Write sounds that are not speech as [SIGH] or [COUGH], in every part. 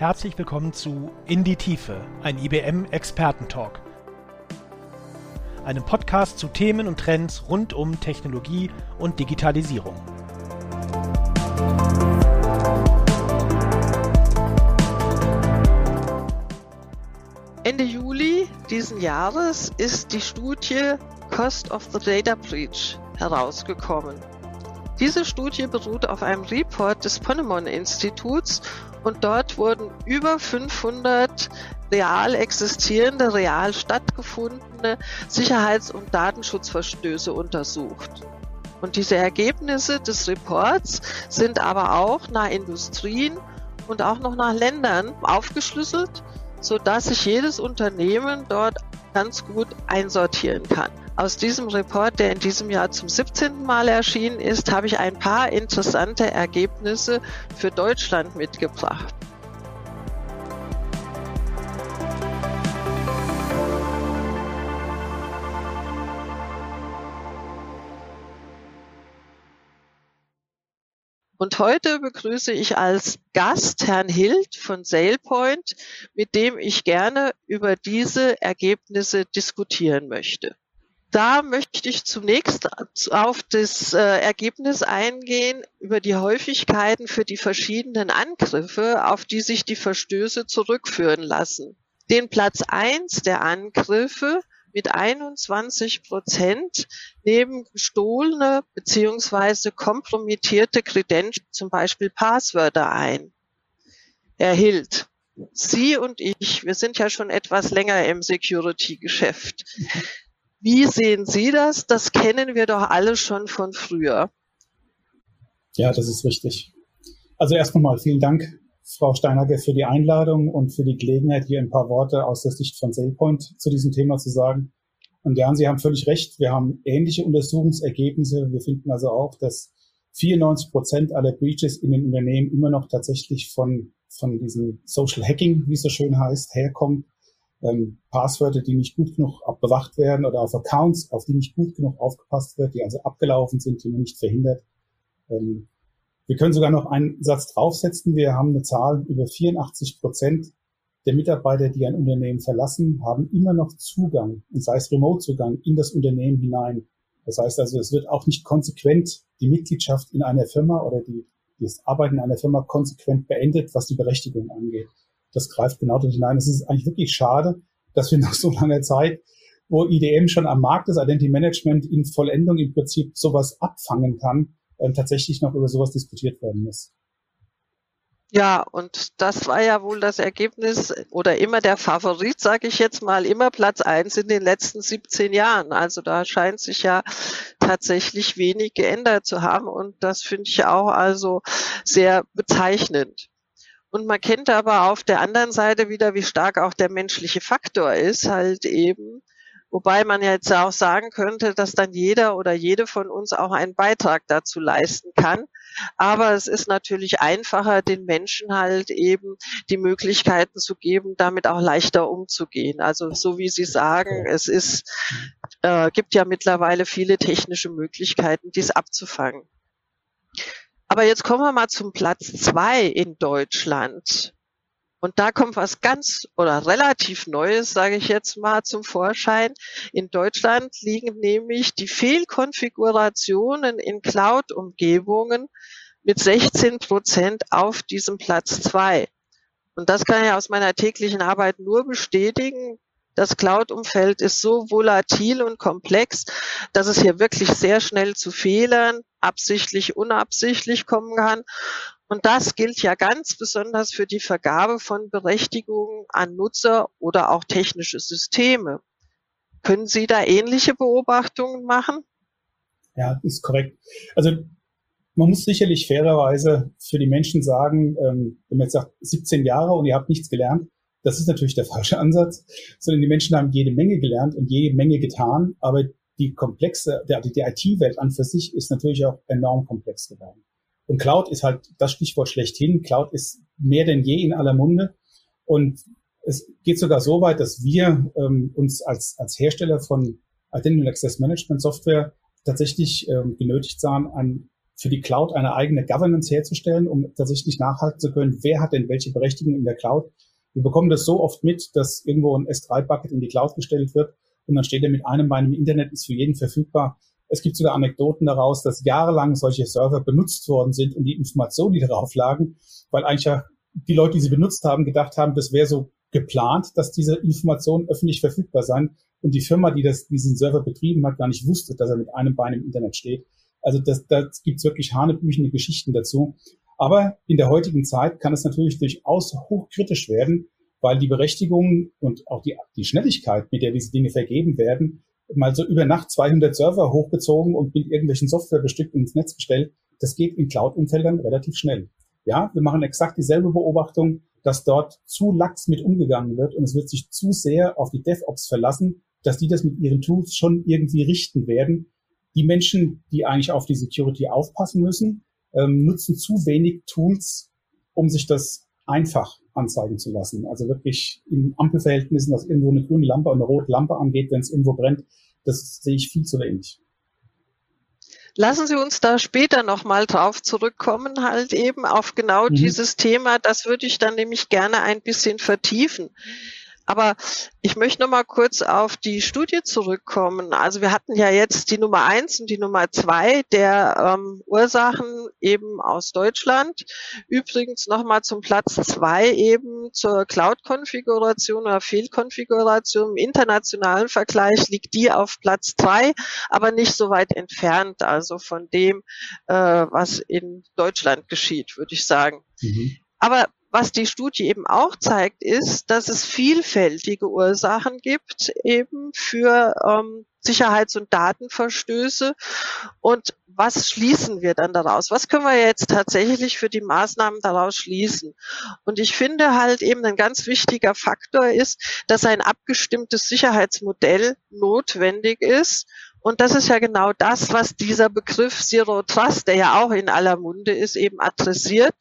Herzlich willkommen zu In die Tiefe, ein IBM-Expertentalk. Einem Podcast zu Themen und Trends rund um Technologie und Digitalisierung. Ende Juli diesen Jahres ist die Studie Cost of the Data Breach herausgekommen. Diese Studie beruht auf einem Report des Ponemon Instituts und dort wurden über 500 real existierende, real stattgefundene Sicherheits- und Datenschutzverstöße untersucht. Und diese Ergebnisse des Reports sind aber auch nach Industrien und auch noch nach Ländern aufgeschlüsselt, sodass sich jedes Unternehmen dort ganz gut einsortieren kann. Aus diesem Report, der in diesem Jahr zum 17. Mal erschienen ist, habe ich ein paar interessante Ergebnisse für Deutschland mitgebracht. Und heute begrüße ich als Gast Herrn Hild von SailPoint, mit dem ich gerne über diese Ergebnisse diskutieren möchte. Da möchte ich zunächst auf das äh, Ergebnis eingehen über die Häufigkeiten für die verschiedenen Angriffe, auf die sich die Verstöße zurückführen lassen. Den Platz eins der Angriffe mit 21 Prozent neben gestohlene beziehungsweise kompromittierte Credentials, zum Beispiel Passwörter ein. Erhielt. Sie und ich, wir sind ja schon etwas länger im Security-Geschäft. Wie sehen Sie das? Das kennen wir doch alle schon von früher. Ja, das ist richtig. Also erst nochmal vielen Dank, Frau Steinhacke, für die Einladung und für die Gelegenheit, hier ein paar Worte aus der Sicht von SailPoint zu diesem Thema zu sagen. Und ja, Sie haben völlig recht. Wir haben ähnliche Untersuchungsergebnisse. Wir finden also auch, dass 94 Prozent aller Breaches in den Unternehmen immer noch tatsächlich von, von diesem Social Hacking, wie es so schön heißt, herkommt ähm, Passwörter, die nicht gut genug bewacht werden oder auf Accounts, auf die nicht gut genug aufgepasst wird, die also abgelaufen sind, die man nicht verhindert. Ähm, wir können sogar noch einen Satz draufsetzen. Wir haben eine Zahl über 84 Prozent der Mitarbeiter, die ein Unternehmen verlassen, haben immer noch Zugang, und sei es Remote-Zugang, in das Unternehmen hinein. Das heißt also, es wird auch nicht konsequent die Mitgliedschaft in einer Firma oder die, das Arbeiten in einer Firma konsequent beendet, was die Berechtigung angeht das greift genau dort hinein. Es ist eigentlich wirklich schade, dass wir [LAUGHS] nach so langer Zeit, wo IDM schon am Markt ist, Identity Management in Vollendung im Prinzip sowas abfangen kann, äh, tatsächlich noch über sowas diskutiert werden muss. Ja, und das war ja wohl das Ergebnis oder immer der Favorit, sage ich jetzt mal, immer Platz eins in den letzten 17 Jahren. Also da scheint sich ja tatsächlich wenig geändert zu haben und das finde ich auch also sehr bezeichnend. Und man kennt aber auf der anderen Seite wieder, wie stark auch der menschliche Faktor ist, halt eben. Wobei man jetzt auch sagen könnte, dass dann jeder oder jede von uns auch einen Beitrag dazu leisten kann. Aber es ist natürlich einfacher, den Menschen halt eben die Möglichkeiten zu geben, damit auch leichter umzugehen. Also so wie Sie sagen, es ist, äh, gibt ja mittlerweile viele technische Möglichkeiten, dies abzufangen. Aber jetzt kommen wir mal zum Platz zwei in Deutschland. Und da kommt was ganz oder relativ Neues, sage ich jetzt mal, zum Vorschein. In Deutschland liegen nämlich die Fehlkonfigurationen in Cloud-Umgebungen mit 16 Prozent auf diesem Platz zwei. Und das kann ich aus meiner täglichen Arbeit nur bestätigen. Das Cloud-Umfeld ist so volatil und komplex, dass es hier wirklich sehr schnell zu Fehlern, absichtlich, unabsichtlich kommen kann. Und das gilt ja ganz besonders für die Vergabe von Berechtigungen an Nutzer oder auch technische Systeme. Können Sie da ähnliche Beobachtungen machen? Ja, ist korrekt. Also man muss sicherlich fairerweise für die Menschen sagen, ähm, wenn man jetzt sagt 17 Jahre und ihr habt nichts gelernt, das ist natürlich der falsche Ansatz, sondern die Menschen haben jede Menge gelernt und jede Menge getan, aber die komplexe, der, die IT-Welt an für sich ist natürlich auch enorm komplex geworden. Und Cloud ist halt das Stichwort schlechthin. Cloud ist mehr denn je in aller Munde. Und es geht sogar so weit, dass wir ähm, uns als, als Hersteller von Identity Access Management Software tatsächlich ähm, genötigt sahen, ein für die Cloud eine eigene Governance herzustellen, um tatsächlich nachhalten zu können, wer hat denn welche Berechtigung in der Cloud. Wir bekommen das so oft mit, dass irgendwo ein S3-Bucket in die Cloud gestellt wird und dann steht er mit einem Bein im Internet, ist für jeden verfügbar. Es gibt sogar Anekdoten daraus, dass jahrelang solche Server benutzt worden sind und die Informationen, die darauf lagen, weil eigentlich ja die Leute, die sie benutzt haben, gedacht haben, das wäre so geplant, dass diese Informationen öffentlich verfügbar sein und die Firma, die das, diesen Server betrieben hat, gar nicht wusste, dass er mit einem Bein im Internet steht. Also das, das gibt wirklich hanebüchende Geschichten dazu. Aber in der heutigen Zeit kann es natürlich durchaus hochkritisch werden, weil die Berechtigung und auch die, die Schnelligkeit, mit der diese Dinge vergeben werden, mal so über Nacht 200 Server hochgezogen und mit irgendwelchen Software bestückt ins Netz gestellt, das geht in Cloud-Umfeldern relativ schnell. Ja, wir machen exakt dieselbe Beobachtung, dass dort zu lax mit umgegangen wird und es wird sich zu sehr auf die DevOps verlassen, dass die das mit ihren Tools schon irgendwie richten werden. Die Menschen, die eigentlich auf die Security aufpassen müssen, ähm, nutzen zu wenig Tools, um sich das einfach anzeigen zu lassen. Also wirklich in Ampelverhältnissen, dass irgendwo eine grüne Lampe und eine rote Lampe angeht, wenn es irgendwo brennt, das sehe ich viel zu wenig. Lassen Sie uns da später nochmal drauf zurückkommen, halt eben auf genau mhm. dieses Thema. Das würde ich dann nämlich gerne ein bisschen vertiefen. Aber ich möchte noch mal kurz auf die Studie zurückkommen. Also wir hatten ja jetzt die Nummer eins und die Nummer zwei der ähm, Ursachen eben aus Deutschland. Übrigens noch mal zum Platz zwei eben zur Cloud-Konfiguration oder Fehlkonfiguration. Im internationalen Vergleich liegt die auf Platz drei, aber nicht so weit entfernt, also von dem, äh, was in Deutschland geschieht, würde ich sagen. Mhm. Aber was die Studie eben auch zeigt, ist, dass es vielfältige Ursachen gibt eben für ähm, Sicherheits- und Datenverstöße. Und was schließen wir dann daraus? Was können wir jetzt tatsächlich für die Maßnahmen daraus schließen? Und ich finde halt eben ein ganz wichtiger Faktor ist, dass ein abgestimmtes Sicherheitsmodell notwendig ist. Und das ist ja genau das, was dieser Begriff Zero Trust, der ja auch in aller Munde ist, eben adressiert.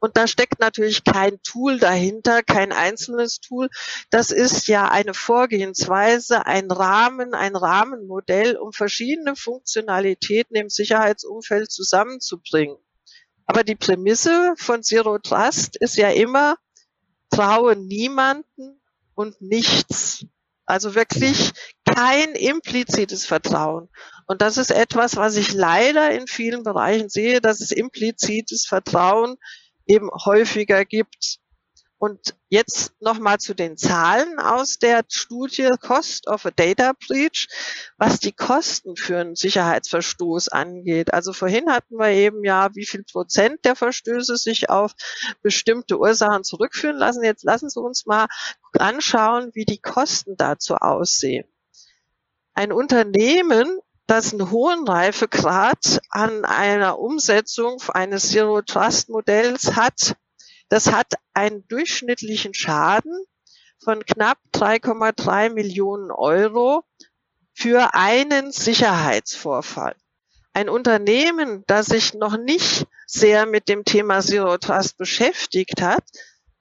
Und da steckt natürlich kein Tool dahinter, kein einzelnes Tool. Das ist ja eine Vorgehensweise, ein Rahmen, ein Rahmenmodell, um verschiedene Funktionalitäten im Sicherheitsumfeld zusammenzubringen. Aber die Prämisse von Zero Trust ist ja immer, traue niemanden und nichts. Also wirklich kein implizites Vertrauen. Und das ist etwas, was ich leider in vielen Bereichen sehe, dass es implizites Vertrauen eben häufiger gibt. Und jetzt nochmal zu den Zahlen aus der Studie Cost of a Data Breach, was die Kosten für einen Sicherheitsverstoß angeht. Also vorhin hatten wir eben ja, wie viel Prozent der Verstöße sich auf bestimmte Ursachen zurückführen lassen. Jetzt lassen Sie uns mal anschauen, wie die Kosten dazu aussehen. Ein Unternehmen das einen hohen Reifegrad an einer Umsetzung eines Zero Trust Modells hat. Das hat einen durchschnittlichen Schaden von knapp 3,3 Millionen Euro für einen Sicherheitsvorfall. Ein Unternehmen, das sich noch nicht sehr mit dem Thema Zero Trust beschäftigt hat,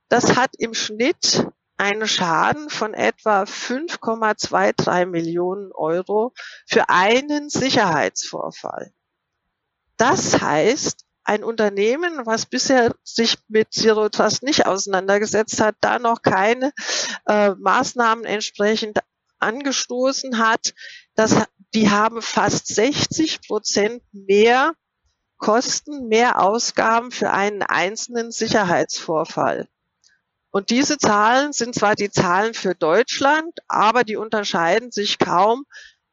das hat im Schnitt einen Schaden von etwa 5,23 Millionen Euro für einen Sicherheitsvorfall. Das heißt, ein Unternehmen, was bisher sich mit Zero Trust nicht auseinandergesetzt hat, da noch keine äh, Maßnahmen entsprechend angestoßen hat, das, die haben fast 60 Prozent mehr Kosten, mehr Ausgaben für einen einzelnen Sicherheitsvorfall. Und diese Zahlen sind zwar die Zahlen für Deutschland, aber die unterscheiden sich kaum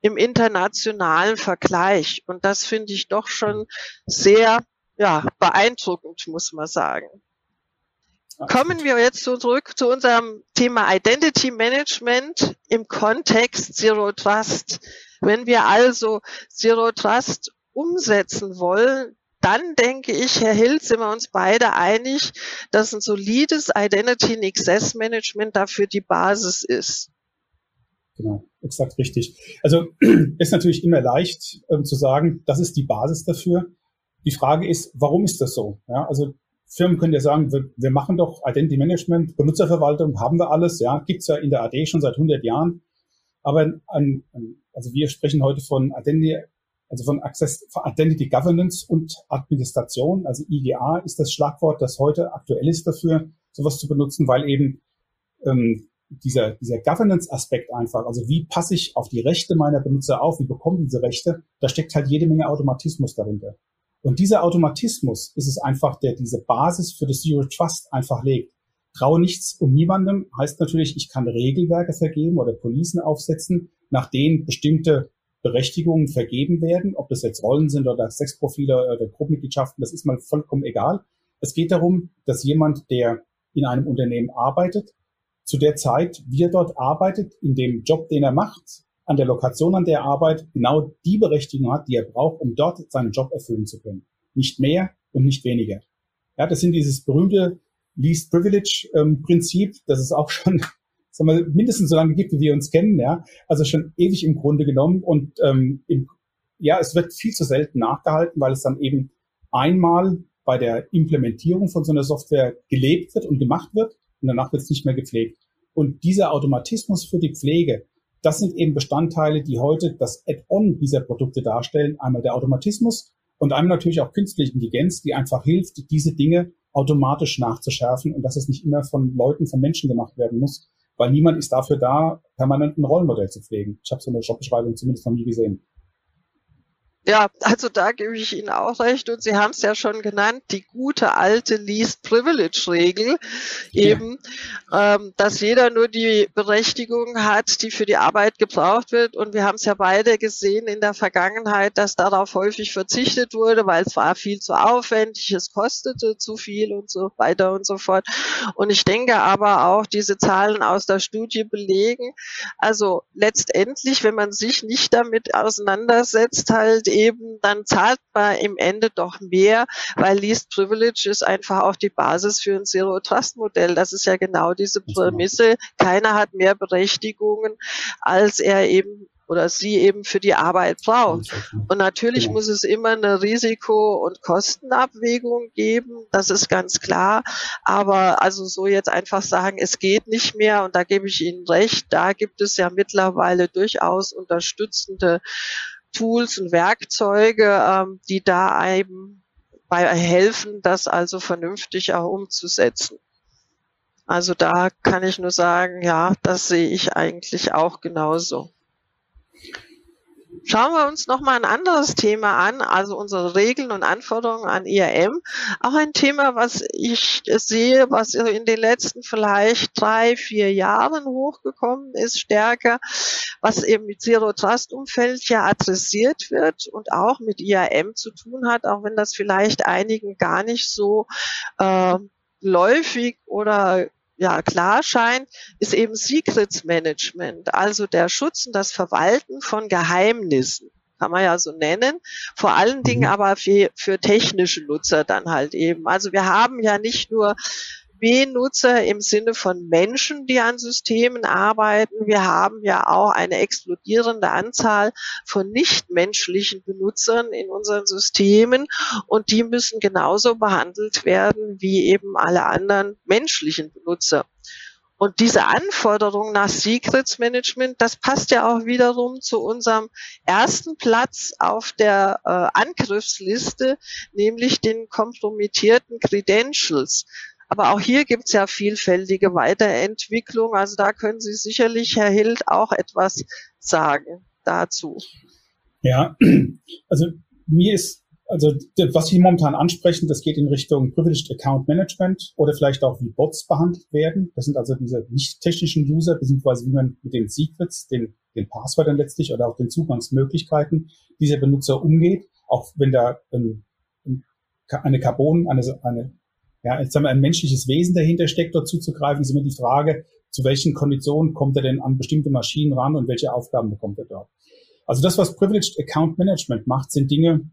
im internationalen Vergleich. Und das finde ich doch schon sehr ja, beeindruckend, muss man sagen. Kommen wir jetzt zurück zu unserem Thema Identity Management im Kontext Zero Trust. Wenn wir also Zero Trust umsetzen wollen, dann denke ich, Herr Hill, sind wir uns beide einig, dass ein solides Identity and Access Management dafür die Basis ist. Genau, exakt richtig. Also [CLEARS THROAT] ist natürlich immer leicht ähm, zu sagen, das ist die Basis dafür. Die Frage ist, warum ist das so? Ja, also Firmen können ja sagen, wir, wir machen doch Identity Management, Benutzerverwaltung, haben wir alles, ja, gibt's ja in der AD schon seit 100 Jahren. Aber an, an, also wir sprechen heute von Identity also von Access for Identity Governance und Administration, also IGA ist das Schlagwort, das heute aktuell ist dafür, sowas zu benutzen, weil eben ähm, dieser, dieser Governance-Aspekt einfach, also wie passe ich auf die Rechte meiner Benutzer auf, wie bekommen diese Rechte, da steckt halt jede Menge Automatismus dahinter. Und dieser Automatismus ist es einfach, der diese Basis für das Zero Trust einfach legt. Traue nichts um niemandem heißt natürlich, ich kann Regelwerke vergeben oder Policen aufsetzen, nach denen bestimmte Berechtigungen vergeben werden, ob das jetzt Rollen sind oder Sexprofile oder Gruppenmitgliedschaften, das ist mal vollkommen egal. Es geht darum, dass jemand, der in einem Unternehmen arbeitet, zu der Zeit, wie er dort arbeitet, in dem Job, den er macht, an der Lokation, an der er arbeitet, genau die Berechtigung hat, die er braucht, um dort seinen Job erfüllen zu können. Nicht mehr und nicht weniger. Ja, das sind dieses berühmte Least Privilege ähm, Prinzip, das es auch schon sagen wir, mindestens so lange gibt, wie wir uns kennen, ja, also schon ewig im Grunde genommen und ähm, im, ja, es wird viel zu selten nachgehalten, weil es dann eben einmal bei der Implementierung von so einer Software gelebt wird und gemacht wird und danach wird es nicht mehr gepflegt. Und dieser Automatismus für die Pflege, das sind eben Bestandteile, die heute das Add-on dieser Produkte darstellen. Einmal der Automatismus und einmal natürlich auch künstliche Intelligenz, die einfach hilft, diese Dinge automatisch nachzuschärfen und dass es nicht immer von Leuten, von Menschen gemacht werden muss, weil niemand ist dafür da, permanent ein Rollenmodell zu pflegen. Ich habe so eine Jobbeschreibung zumindest noch nie gesehen. Ja, also da gebe ich Ihnen auch recht. Und Sie haben es ja schon genannt, die gute alte Least Privilege Regel, eben, ja. ähm, dass jeder nur die Berechtigung hat, die für die Arbeit gebraucht wird. Und wir haben es ja beide gesehen in der Vergangenheit, dass darauf häufig verzichtet wurde, weil es war viel zu aufwendig, es kostete zu viel und so weiter und so fort. Und ich denke aber auch, diese Zahlen aus der Studie belegen, also letztendlich, wenn man sich nicht damit auseinandersetzt, halt eben, dann zahlt man im Ende doch mehr, weil Least Privilege ist einfach auch die Basis für ein Zero Trust Modell. Das ist ja genau diese Prämisse. Keiner hat mehr Berechtigungen, als er eben oder sie eben für die Arbeit braucht. Und natürlich genau. muss es immer eine Risiko- und Kostenabwägung geben, das ist ganz klar. Aber also so jetzt einfach sagen, es geht nicht mehr, und da gebe ich Ihnen recht, da gibt es ja mittlerweile durchaus unterstützende Tools und Werkzeuge, ähm, die da eben bei helfen, das also vernünftig auch umzusetzen. Also da kann ich nur sagen, ja, das sehe ich eigentlich auch genauso. Schauen wir uns noch mal ein anderes Thema an, also unsere Regeln und Anforderungen an IAM. Auch ein Thema, was ich sehe, was in den letzten vielleicht drei, vier Jahren hochgekommen ist, stärker, was eben mit Zero Trust Umfeld ja adressiert wird und auch mit IAM zu tun hat, auch wenn das vielleicht einigen gar nicht so äh, läufig oder ja, klar scheint, ist eben Secrets Management, also der Schutz und das Verwalten von Geheimnissen kann man ja so nennen. Vor allen Dingen mhm. aber für, für technische Nutzer dann halt eben. Also wir haben ja nicht nur B-Nutzer im Sinne von Menschen, die an Systemen arbeiten. Wir haben ja auch eine explodierende Anzahl von nichtmenschlichen Benutzern in unseren Systemen und die müssen genauso behandelt werden wie eben alle anderen menschlichen Benutzer. Und diese Anforderung nach Secrets Management, das passt ja auch wiederum zu unserem ersten Platz auf der äh, Angriffsliste, nämlich den kompromittierten Credentials. Aber auch hier gibt es ja vielfältige Weiterentwicklung. Also da können Sie sicherlich, Herr Hild, auch etwas sagen dazu. Ja, [CLEARS THROAT] also mir ist, also was Sie momentan ansprechen, das geht in Richtung Privileged Account Management oder vielleicht auch wie Bots behandelt werden. Das sind also diese nicht technischen User, beziehungsweise wie man mit den Secrets, den, den Passwörtern letztlich oder auch den Zugangsmöglichkeiten dieser Benutzer umgeht, auch wenn da ähm, eine Carbon, eine, eine ja, jetzt haben wir ein menschliches Wesen dahinter steckt, dort zuzugreifen, ist immer die Frage, zu welchen Konditionen kommt er denn an bestimmte Maschinen ran und welche Aufgaben bekommt er dort. Also das, was Privileged Account Management macht, sind Dinge,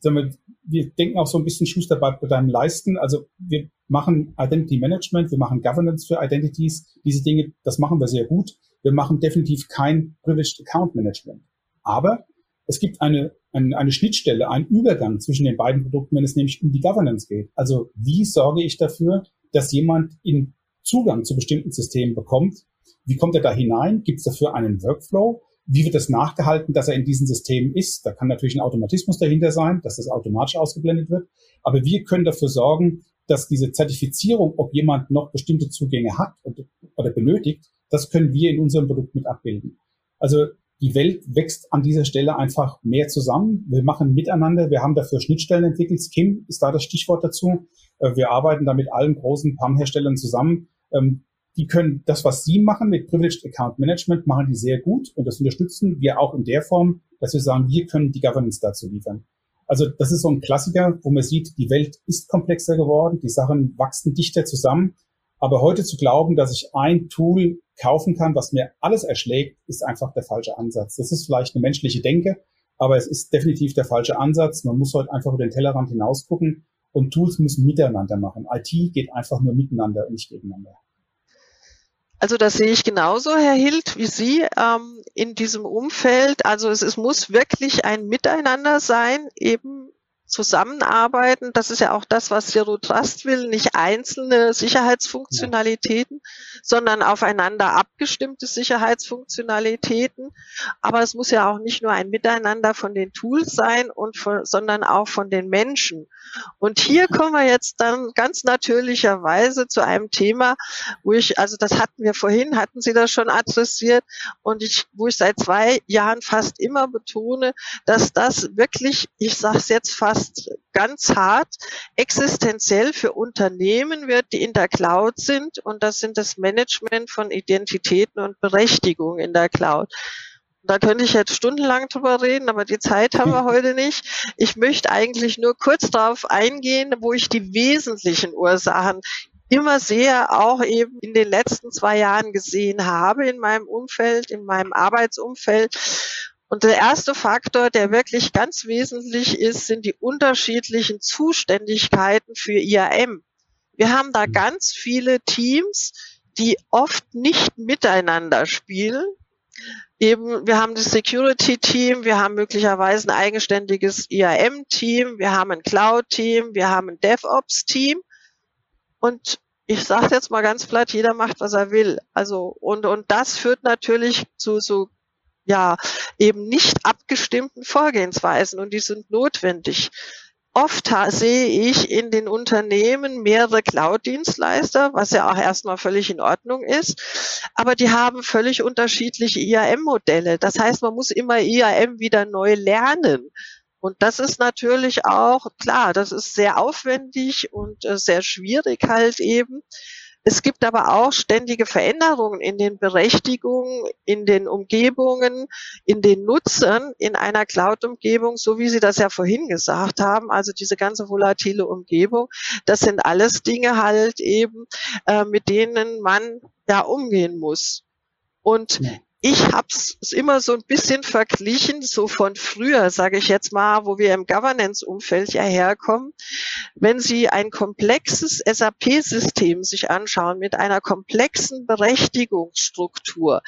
sagen wir, wir denken auch so ein bisschen Schuster bei deinem Leisten. Also wir machen Identity Management, wir machen Governance für Identities. Diese Dinge, das machen wir sehr gut. Wir machen definitiv kein Privileged Account Management. Aber es gibt eine, eine, eine Schnittstelle, einen Übergang zwischen den beiden Produkten, wenn es nämlich um die Governance geht. Also wie sorge ich dafür, dass jemand in Zugang zu bestimmten Systemen bekommt? Wie kommt er da hinein? Gibt es dafür einen Workflow? wie wird das nachgehalten, dass er in diesen Systemen ist? Da kann natürlich ein Automatismus dahinter sein, dass das automatisch ausgeblendet wird. Aber wir können dafür sorgen, dass diese Zertifizierung, ob jemand noch bestimmte Zugänge hat oder benötigt, das können wir in unserem Produkt mit abbilden. Also die Welt wächst an dieser Stelle einfach mehr zusammen. Wir machen miteinander. Wir haben dafür Schnittstellen entwickelt. Skim ist da das Stichwort dazu. Äh, wir arbeiten da mit allen großen PAM-Herstellern zusammen. Ähm, die können das, was sie machen mit Privileged Account Management, machen die sehr gut. Und das unterstützen wir auch in der Form, dass wir sagen, wir können die Governance dazu liefern. Also das ist so ein Klassiker, wo man sieht, die Welt ist komplexer geworden, die Sachen wachsen dichter zusammen. Aber heute zu glauben, dass ich ein Tool kaufen kann, was mir alles erschlägt, ist einfach der falsche Ansatz. Das ist vielleicht eine menschliche Denke, aber es ist definitiv der falsche Ansatz. Man muss heute einfach über den Tellerrand hinaus gucken und Tools müssen miteinander machen. IT geht einfach nur miteinander und nicht gegeneinander. Also das sehe ich genauso, Herr Hild, wie Sie ähm, in diesem Umfeld. Also es, es muss wirklich ein Miteinander sein, eben zusammenarbeiten. Das ist ja auch das, was Zero Trust will, nicht einzelne Sicherheitsfunktionalitäten, ja. sondern aufeinander abgestimmte Sicherheitsfunktionalitäten. Aber es muss ja auch nicht nur ein Miteinander von den Tools sein, und von, sondern auch von den Menschen. Und hier kommen wir jetzt dann ganz natürlicherweise zu einem Thema, wo ich, also das hatten wir vorhin, hatten Sie das schon adressiert, und ich, wo ich seit zwei Jahren fast immer betone, dass das wirklich, ich sage es jetzt fast fast ganz hart existenziell für Unternehmen wird, die in der Cloud sind. Und das sind das Management von Identitäten und Berechtigung in der Cloud. Da könnte ich jetzt stundenlang drüber reden, aber die Zeit haben wir [LAUGHS] heute nicht. Ich möchte eigentlich nur kurz darauf eingehen, wo ich die wesentlichen Ursachen immer sehr auch eben in den letzten zwei Jahren gesehen habe in meinem Umfeld, in meinem Arbeitsumfeld. Und der erste Faktor, der wirklich ganz wesentlich ist, sind die unterschiedlichen Zuständigkeiten für IAM. Wir haben da mhm. ganz viele Teams, die oft nicht miteinander spielen. Eben, wir haben das Security-Team, wir haben möglicherweise ein eigenständiges IAM-Team, wir haben ein Cloud-Team, wir haben ein DevOps-Team. Und ich sage jetzt mal ganz platt, jeder macht, was er will. Also und und das führt natürlich zu so ja eben nicht abgestimmten Vorgehensweisen und die sind notwendig. Oft sehe ich in den Unternehmen mehrere Cloud-Dienstleister, was ja auch erstmal völlig in Ordnung ist, aber die haben völlig unterschiedliche IAM-Modelle. Das heißt, man muss immer IAM wieder neu lernen. Und das ist natürlich auch, klar, das ist sehr aufwendig und äh, sehr schwierig halt eben. Es gibt aber auch ständige Veränderungen in den Berechtigungen, in den Umgebungen, in den Nutzern in einer Cloud-Umgebung, so wie Sie das ja vorhin gesagt haben. Also diese ganze volatile Umgebung, das sind alles Dinge halt eben, äh, mit denen man ja umgehen muss. Und ich habe es immer so ein bisschen verglichen, so von früher, sage ich jetzt mal, wo wir im Governance-Umfeld ja herkommen. Wenn Sie ein komplexes SAP-System sich anschauen mit einer komplexen Berechtigungsstruktur,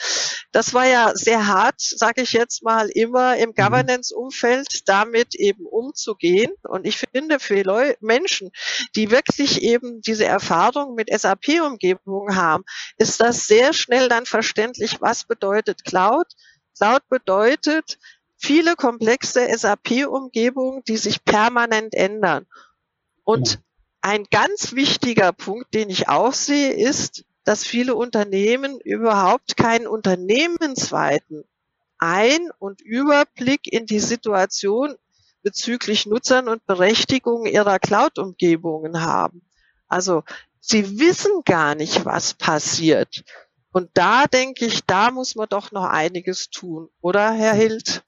das war ja sehr hart, sage ich jetzt mal, immer im mhm. Governance-Umfeld damit eben umzugehen. Und ich finde für Leu Menschen, die wirklich eben diese Erfahrung mit SAP-Umgebungen haben, ist das sehr schnell dann verständlich, was bedeutet Cloud. Cloud bedeutet viele komplexe SAP-Umgebungen, die sich permanent ändern. Und ein ganz wichtiger Punkt, den ich auch sehe, ist, dass viele Unternehmen überhaupt keinen unternehmensweiten Ein- und Überblick in die Situation bezüglich Nutzern und Berechtigungen ihrer Cloud-Umgebungen haben. Also sie wissen gar nicht, was passiert. Und da denke ich, da muss man doch noch einiges tun, oder Herr Hild?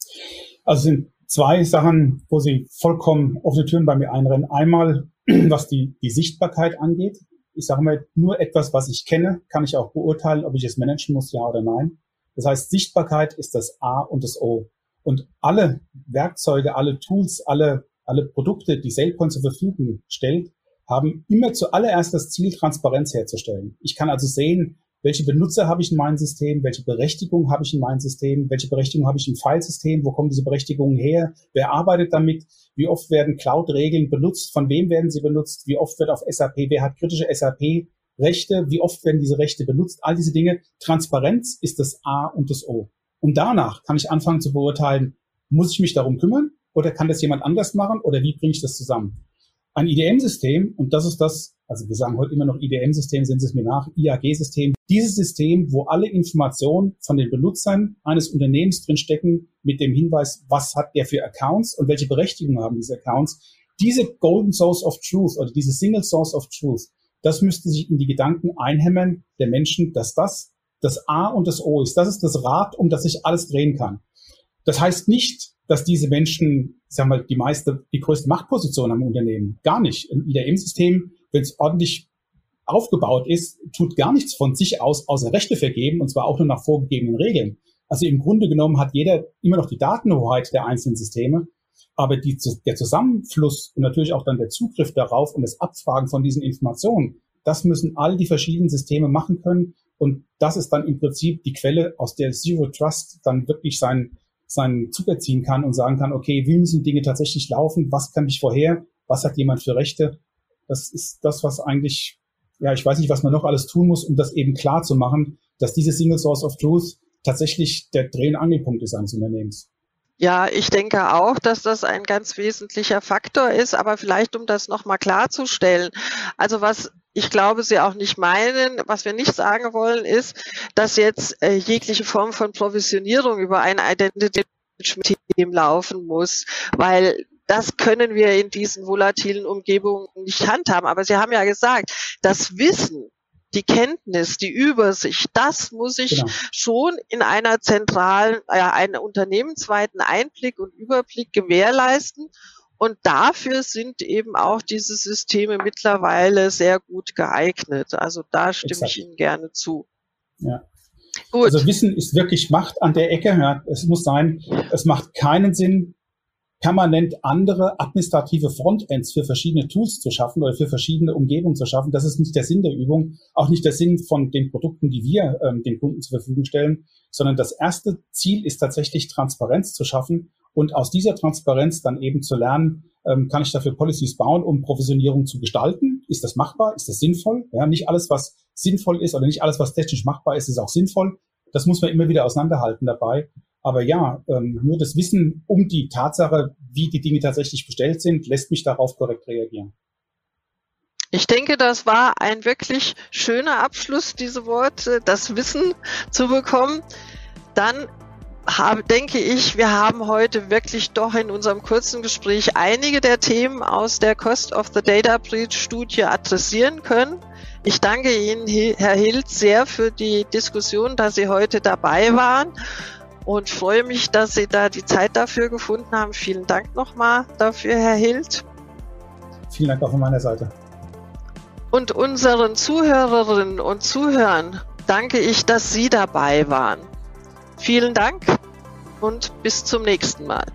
Also sind zwei Sachen, wo Sie vollkommen offene Türen bei mir einrennen. Einmal, [CLEARS THROAT] was die, die Sichtbarkeit angeht. Ich sage mal, nur etwas, was ich kenne, kann ich auch beurteilen, ob ich es managen muss, ja oder nein. Das heißt, Sichtbarkeit ist das A und das O. Und alle Werkzeuge, alle Tools, alle, alle Produkte, die SailPoint zur Verfügung stellt, haben immer zuallererst das Ziel, Transparenz herzustellen. Ich kann also sehen, welche Benutzer habe ich in meinem System, welche Berechtigung habe ich in meinem System, welche Berechtigung habe ich im Filesystem, wo kommen diese Berechtigungen her, wer arbeitet damit, wie oft werden Cloud-Regeln benutzt, von wem werden sie benutzt, wie oft wird auf SAP, wer hat kritische SAP-Rechte, wie oft werden diese Rechte benutzt, all diese Dinge. Transparenz ist das A und das O. Und danach kann ich anfangen zu beurteilen, muss ich mich darum kümmern oder kann das jemand anders machen oder wie bringe ich das zusammen? Ein IDM-System, und das ist das, also wir sagen heute immer noch IDM-System, sind es mir nach, IAG-System. Dieses System, wo alle Informationen von den Benutzern eines Unternehmens drinstecken, mit dem Hinweis, was hat der für Accounts und welche Berechtigung haben diese Accounts. Diese Golden Source of Truth oder diese Single Source of Truth, das müsste sich in die Gedanken einhämmern der Menschen, dass das das A und das O ist. Das ist das Rad, um das sich alles drehen kann. Das heißt nicht, dass diese Menschen, sagen wir, die meiste, die größte Machtposition am Unternehmen. Gar nicht. Im IDM-System, wenn es ordentlich aufgebaut ist, tut gar nichts von sich aus, außer Rechte vergeben, und zwar auch nur nach vorgegebenen Regeln. Also im Grunde genommen hat jeder immer noch die Datenhoheit der einzelnen Systeme, aber die, der Zusammenfluss und natürlich auch dann der Zugriff darauf und das Abfragen von diesen Informationen, das müssen all die verschiedenen Systeme machen können. Und das ist dann im Prinzip die Quelle, aus der Zero Trust dann wirklich sein, seinen Zug erziehen kann und sagen kann, okay, wie müssen Dinge tatsächlich laufen? Was kann ich vorher? Was hat jemand für Rechte? Das ist das, was eigentlich, ja, ich weiß nicht, was man noch alles tun muss, um das eben klar zu machen, dass diese Single Source of Truth tatsächlich der Dreh- und Angelpunkt ist eines Unternehmens. Ja, ich denke auch, dass das ein ganz wesentlicher Faktor ist, aber vielleicht um das nochmal klarzustellen. Also was ich glaube, Sie auch nicht meinen, was wir nicht sagen wollen, ist, dass jetzt äh, jegliche Form von Provisionierung über ein Identity Management laufen muss, weil das können wir in diesen volatilen Umgebungen nicht handhaben. Aber Sie haben ja gesagt, das Wissen die Kenntnis, die Übersicht, das muss ich genau. schon in einer zentralen, äh, einen unternehmensweiten Einblick und Überblick gewährleisten. Und dafür sind eben auch diese Systeme mittlerweile sehr gut geeignet. Also da stimme Exakt. ich Ihnen gerne zu. Ja. Gut. Also Wissen ist wirklich Macht an der Ecke. Ja. Es muss sein, es macht keinen Sinn, permanent andere administrative Frontends für verschiedene Tools zu schaffen oder für verschiedene Umgebungen zu schaffen. Das ist nicht der Sinn der Übung, auch nicht der Sinn von den Produkten, die wir ähm, den Kunden zur Verfügung stellen, sondern das erste Ziel ist tatsächlich Transparenz zu schaffen und aus dieser Transparenz dann eben zu lernen, ähm, kann ich dafür Policies bauen, um Provisionierung zu gestalten? Ist das machbar? Ist das sinnvoll? Ja, nicht alles, was sinnvoll ist oder nicht alles, was technisch machbar ist, ist auch sinnvoll. Das muss man immer wieder auseinanderhalten dabei. Aber ja, ähm, nur das Wissen um die Tatsache, wie die Dinge tatsächlich bestellt sind, lässt mich darauf korrekt reagieren. Ich denke, das war ein wirklich schöner Abschluss, diese Worte, das Wissen zu bekommen. Dann habe, denke ich, wir haben heute wirklich doch in unserem kurzen Gespräch einige der Themen aus der Cost of the Data Breach Studie adressieren können. Ich danke Ihnen, Herr Hild, sehr für die Diskussion, dass Sie heute dabei waren und freue mich, dass Sie da die Zeit dafür gefunden haben. Vielen Dank nochmal dafür, Herr Hild. Vielen Dank auch von meiner Seite. Und unseren Zuhörerinnen und Zuhörern danke ich, dass Sie dabei waren. Vielen Dank und bis zum nächsten Mal.